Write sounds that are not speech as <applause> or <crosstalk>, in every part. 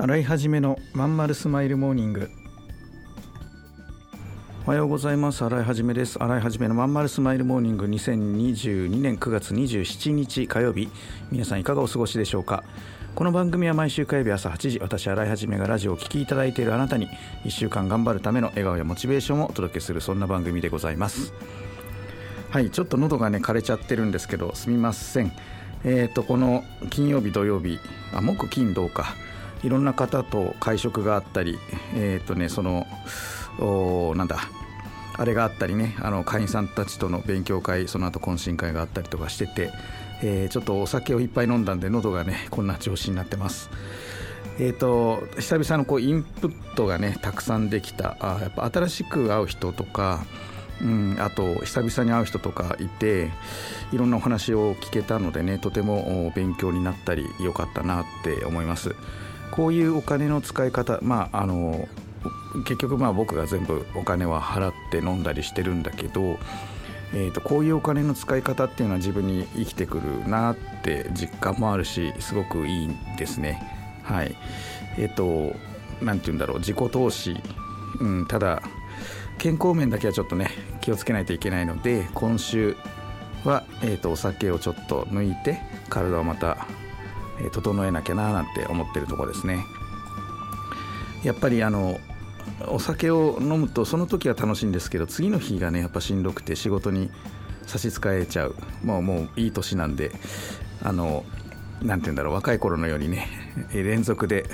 洗い始めのまんまるスマイルモーニング。おはようございます。洗い始めです。洗い始めのまんまるスマイルモーニング。2022年9月27日火曜日皆さんいかがお過ごしでしょうか。この番組は毎週火曜日朝8時私新井一がラジオをお聴きいただいているあなたに1週間頑張るための笑顔やモチベーションをお届けするそんな番組でございます。はいちょっと喉がね枯れちゃってるんですけどすみません。えっ、ー、とこの金曜日土曜日あ木金土か。いろんな方と会食があったりえっ、ー、とねそのおなんだあれがあったりねあの会員さんたちとの勉強会その後懇親会があったりとかしてて、えー、ちょっとお酒をいっぱい飲んだんで喉がねこんな調子になってます。えーと、久々のこうインプットがねたくさんできたあやっぱ新しく会う人とか、うん、あと久々に会う人とかいていろんなお話を聞けたのでねとても勉強になったり良かったなって思います。こういうお金の使い方まああの結局まあ僕が全部お金は払って飲んだりしてるんだけど、えー、とこういうお金の使い方っていうのは自分に生きてくるなって実感もあるしすごくいいんですね。はいえっ、ー、と何て言うんだろう自己投資、うん、ただ健康面だけはちょっとね気をつけないといけないので今週は、えー、とお酒をちょっと抜いて体をまた整えなきゃななんて思ってるとこですね。やっぱりあのお酒を飲むとその時は楽しいんですけど次の日がねやっぱしんどくて仕事に差し支えちゃう。もうもういい年なんであの何て言うんだろう若い頃のようにね連続で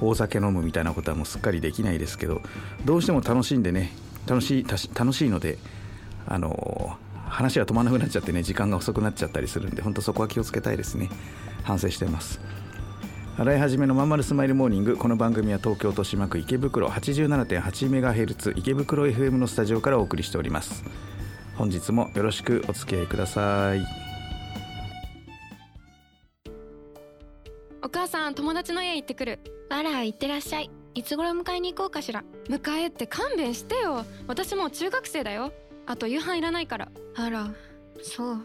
大酒飲むみたいなことはもうすっかりできないですけどどうしても楽しんでね楽しい楽しいのであの話が止まらなくなっちゃってね時間が遅くなっちゃったりするんで本当そこは気をつけたいですね。反省してます。洗い始めのまんまるスマイルモーニングこの番組は東京豊島区池袋 87.8MHz 池袋 FM のスタジオからお送りしております。本日もよろしくお付き合いください。お母さん友達の家行ってくる。あら行ってらっしゃい。いつ頃迎えに行こうかしら。迎えって勘弁してよ。私もう中学生だよ。あと夕飯いらないから。あらそう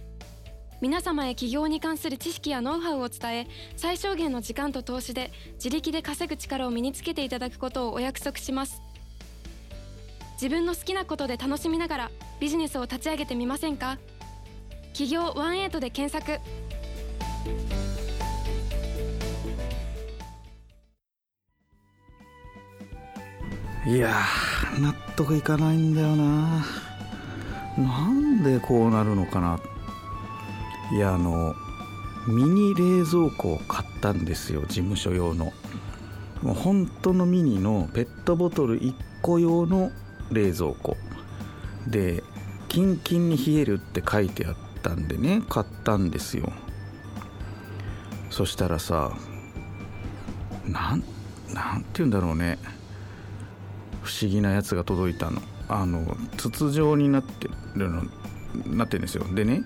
皆様へ起業に関する知識やノウハウを伝え最小限の時間と投資で自力で稼ぐ力を身につけていただくことをお約束します。自分の好きなことで楽しみながらビジネスを立ち上げてみませんか？起業ワンエイトで検索。いや納得いかないんだよな。なんでこうなるのかな。いやあのミニ冷蔵庫を買ったんですよ事務所用の。もう本当のミニのペットボトル1個用の冷蔵庫。でキンキンに冷えるって書いてあったんでね買ったんですよ。そしたらさなんなんて言うんだろうね。不思議なやつが届いたの。あの筒状になってるのなってるんですよ。でね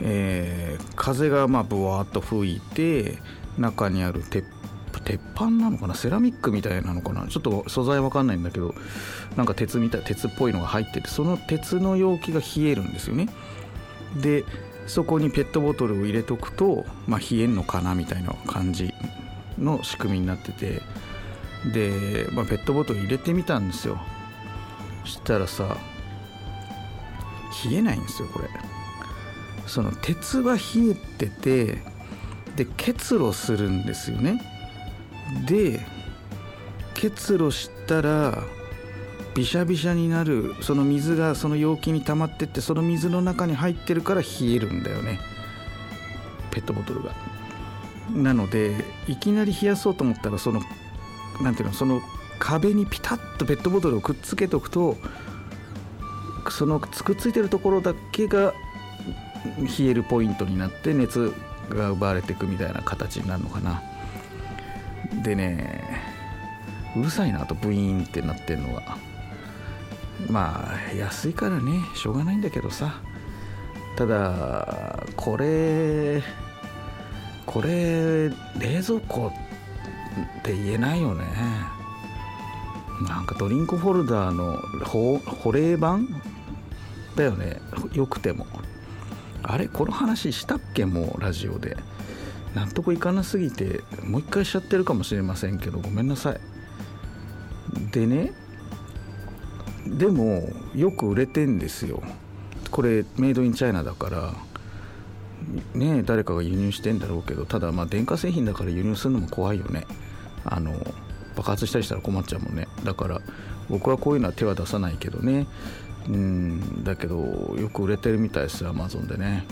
えー、風がまあブワーッと吹いて中にある鉄鉄板なのかなセラミックみたいなのかな。ちょっと素材わかんないんだけどなんか鉄みたい鉄っぽいのが入っててその鉄の容器が冷えるんですよね。でそこにペットボトルを入れとくと、まあ、冷えんのかなみたいな感じの仕組みになってて。で、まあ、ペットボトル入れてみたんですよ。そしたらさ冷えないんですよこれ。その鉄は冷えててで結露するんですよね。で結露したらびしゃびしゃになるその水がその容器に溜まってってその水の中に入ってるから冷えるんだよね。ペットボトルが。なのでいきなり冷やそうと思ったらその何ていうのその壁にピタッとペットボトルをくっつけておくとそのくっついてるところだけが冷えるポイントになって熱が奪われていくみたいな形になるのかな。でねうるさいなあとブイーンってなってるのがまあ安いからねしょうがないんだけどさ。ただこれこれ冷蔵庫って言えないよね。なんかドリンクホルダーの保冷版だよね。よくても。あれこの話したっけ？もうラジオで。納得いかなすぎてもう一回しちゃってるかもしれませんけどごめんなさい。でねでもよく売れてんですよ。これメイドインチャイナだから。ね誰かが輸入してんだろうけどただまあ電化製品だから輸入するのも怖いよね。あの爆発したりしたら困っちゃうもんね。だから僕はこういうのは手は出さないけどね。うんだけどよく売れてるみたいですアマゾンでね。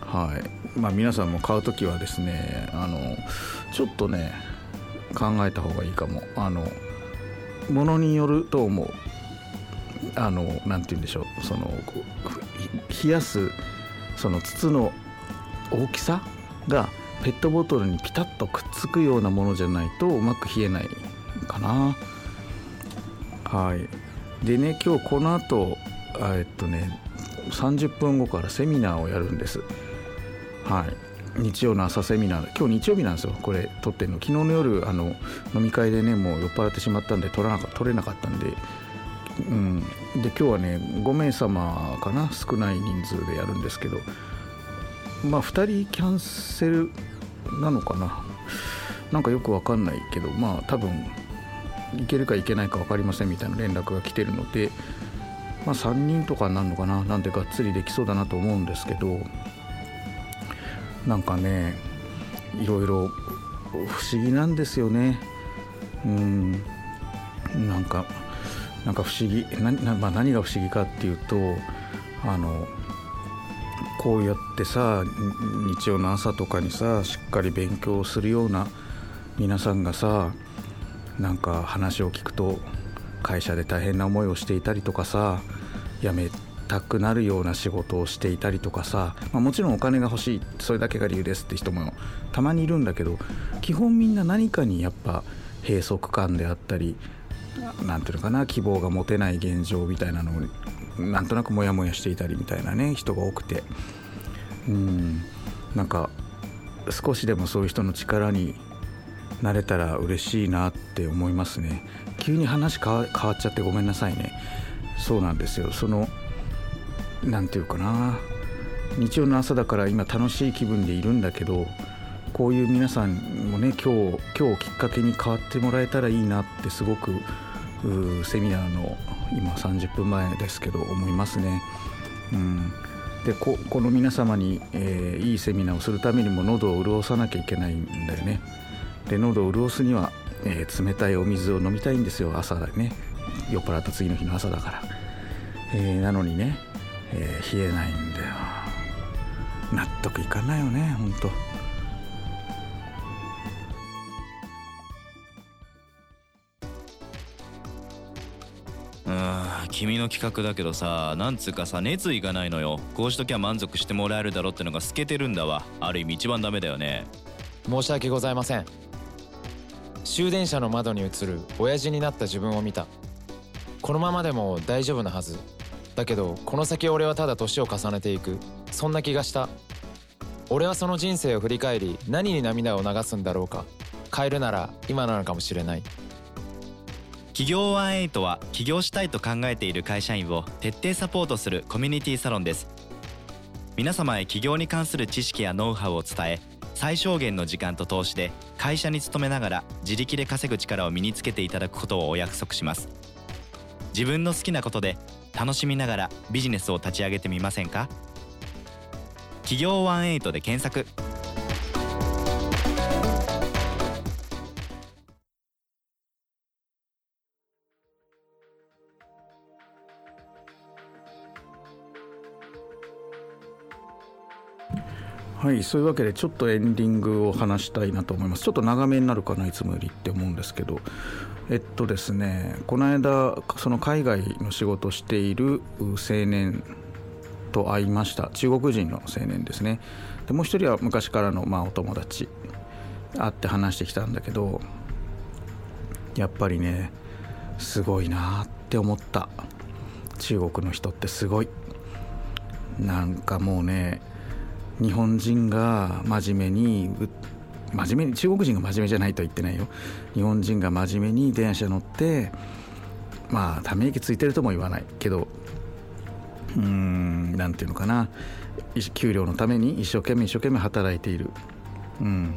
はい。まあ皆さんも買う時はですねあのちょっとね考えた方がいいかも。あのものによると思う。あのなんて言うんでしょう。その冷やすその筒の大きさがペットボトルにピタッとくっつくようなものじゃないとうまく冷えないかな。はい。でね今日この後えっとね30分後からセミナーをやるんです。はい。日曜の朝セミナー今日日曜日なんですよ。これ撮ってるの。昨日の夜あの飲み会でねもう酔っ払ってしまったんで撮らなか撮れなかったんで。うん、で今日はね5名様かな少ない人数でやるんですけど。まあ2人キャンセルなのかな。なんかよくわかんないけどまあ多分いけるかいけないか分かりませんみたいな連絡が来てるのでまあ3人とかになるのかななんてがっつりできそうだなと思うんですけどなんかねいろいろ不思議なんですよね。うん。なんかなんか不思議。なまあ、何が不思議かっていうとあのこうやってさ日曜の朝とかにさしっかり勉強するような皆さんがさなんか話を聞くと会社で大変な思いをしていたりとかさ辞めたくなるような仕事をしていたりとかさ、まあ、もちろんお金が欲しいそれだけが理由ですって人もたまにいるんだけど基本みんな何かにやっぱ閉塞感であったり何ていうのかな希望が持てない現状みたいなのをなんとなくモヤモヤしていたりみたいなね人が多くて。うん。なんか少しでもそういう人の力になれたら嬉しいなって思いますね。急に話変わっちゃってごめんなさいね。そうなんですよ。その何て言うかな。日曜の朝だから今楽しい気分でいるんだけどこういう皆さんもね今日今日きっかけに変わってもらえたらいいなってすごくセミナーの今30分前ですけど思いますね。うん。でここの皆様に、えー、いいセミナーをするためにも喉を潤さなきゃいけないんだよね。で喉を潤すには、えー、冷たいお水を飲みたいんですよ朝だね酔っ払った次の日の朝だから。えー、なのにね、え冷えないんだよ。納得いかないよねほんと。君の企画だけどさなんつうかさ熱意がないのよこうしときゃ満足してもらえるだろってのが透けてるんだわある意味一番ダメだよね申し訳ございません終電車の窓に映る親父になった自分を見た。このままでも大丈夫なはず。だけどこの先俺はただ年を重ねていく。そんな気がした。俺はその人生を振り返り何に涙を流すんだろうか。変えるなら今なのかもしれない。企業ワンエイトは起業したいと考えている会社員を徹底サポートするコミュニティサロンです。皆様へ起業に関する知識やノウハウを伝え最小限の時間と投資で会社に勤めながら自力で稼ぐ力を身につけていただくことをお約束します。自分の好きなことで楽しみながらビジネスを立ち上げてみませんか？企業ワンエイトで検索。はいそういうわけでちょっとエンディングを話したいなと思います。ちょっと長めになるかないつもよりって思うんですけど。えっとですねこの間その海外の仕事をしている青年と会いました。中国人の青年ですね。でもう一人は昔からのまあお友達。会って話してきたんだけどやっぱりねすごいなって思った。中国の人ってすごい。なんかもうね日本人が真面目に真面目に中国人が真面目じゃないとは言ってないよ。日本人が真面目に電車乗ってまあため息ついてるとも言わない。けどうーんなんていうのかな。給料のために一生懸命一生懸命働いている。うん。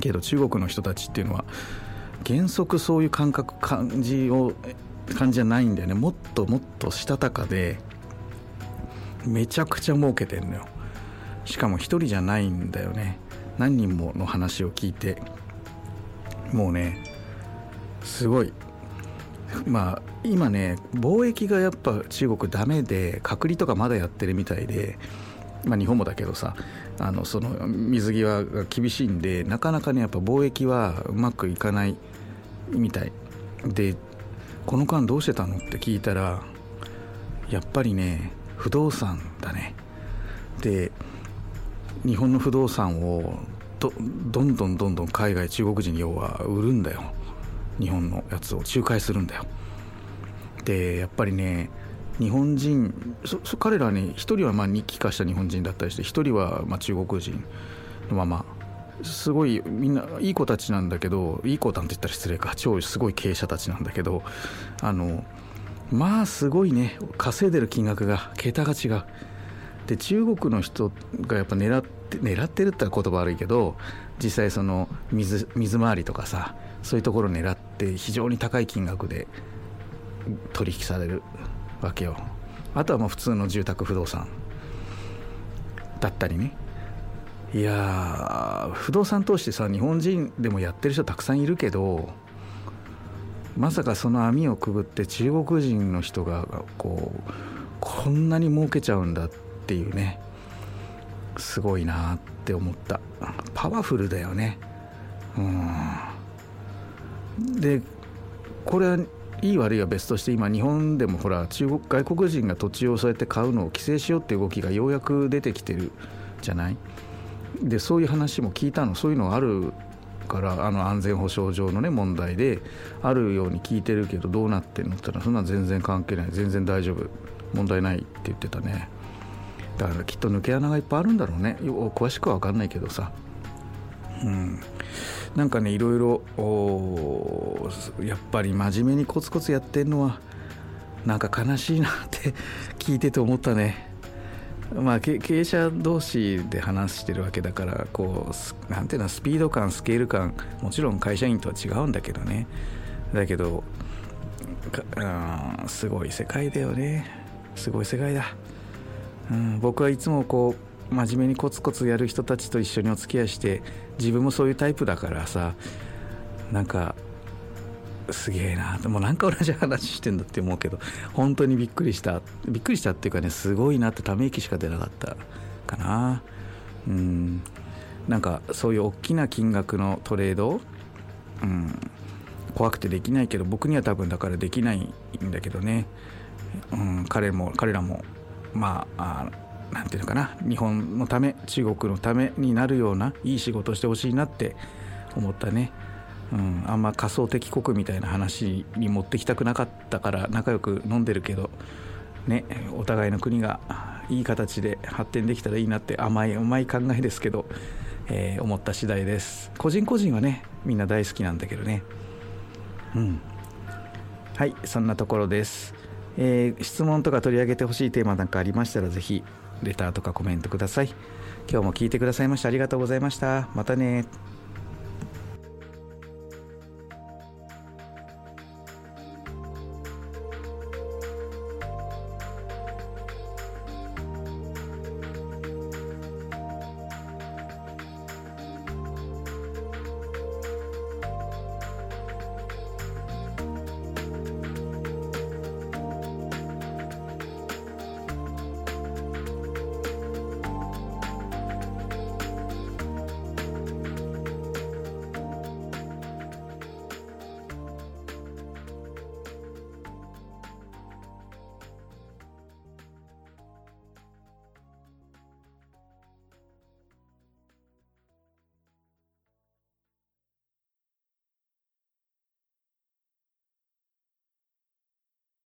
けど中国の人たちっていうのは原則そういう感覚感じを感じじゃないんだよね。もっともっとしたたかでめちゃくちゃ儲けてんのよ。しかも一人じゃないんだよね。何人もの話を聞いて。もうねすごい。まあ今ね貿易がやっぱ中国ダメで隔離とかまだやってるみたいでまあ日本もだけどさあのその水際が厳しいんでなかなかねやっぱ貿易はうまくいかないみたい。でこの間どうしてたのって聞いたらやっぱりね不動産だね。で日本の不動産をどどんどんどんどん海外中国人に要は売るんだよ。日本のやつを仲介するんだよ。でやっぱりね日本人彼らね一人はまあ日記化した日本人だったりして一人はま中国人のまま。すごいみんないい子たちなんだけどいい子なんて言ったら失礼か。超すごい経営者たちなんだけどあのまあすごいね稼いでる金額が桁が違う。で中国の人がやっぱ狙って狙ってるって言葉悪いけど実際その水水回りとかさそういうところを狙って非常に高い金額で取引されるわけよ。あとはもう普通の住宅不動産だったりね。いや不動産投資ってさ日本人でもやってる人たくさんいるけどまさかその網をくぐって中国人の人がこうこんなに儲けちゃうんだってていうねすごいなって思った。パワフルだよね。うん。でこれはいい悪いは別として今日本でもほら中国外国人が土地をそうやって買うのを規制しようっていう動きがようやく出てきてるじゃない？でそういう話も聞いたの。そういうのがあるからあの安全保障上のね問題であるように聞いてるけどどうなってんのって言ったらそんな全然関係ない。全然大丈夫。問題ないって言ってたね。だからきっと抜け穴がいっぱいあるんだろうね。詳しくは分かんないけどさ。うん。なんかねいろいろやっぱり真面目にコツコツやってんのはなんか悲しいなって <laughs> 聞いてて思ったね。まあ経営者同士で話してるわけだからこうなんていうのスピード感スケール感もちろん会社員とは違うんだけどね。だけどすごい世界だよね。すごい世界だ、うん、僕はいつもこう真面目にコツコツやる人たちと一緒にお付き合いして自分もそういうタイプだからさなんかすげえなもうなんか同じ話してんだって思うけど本当にびっくりしたびっくりしたっていうかねすごいなってため息しか出なかったかな。うんなんかそういう大きな金額のトレードうん怖くてできないけど僕には多分だからできないんだけどね、うん、彼も彼らもまああ何て言うのかな。日本のため中国のためになるようないい仕事してほしいなって思ったね、うん、あんま仮想敵国みたいな話に持ってきたくなかったから仲良く飲んでるけどねお互いの国がいい形で発展できたらいいなって甘い甘い考えですけど、えー、思った次第です。個人個人はねみんな大好きなんだけどね。うん。はいそんなところです。えー、質問とか取り上げてほしいテーマなんかありましたらぜひレターとかコメントください。今日も聞いてくださいましてありがとうございました。またね。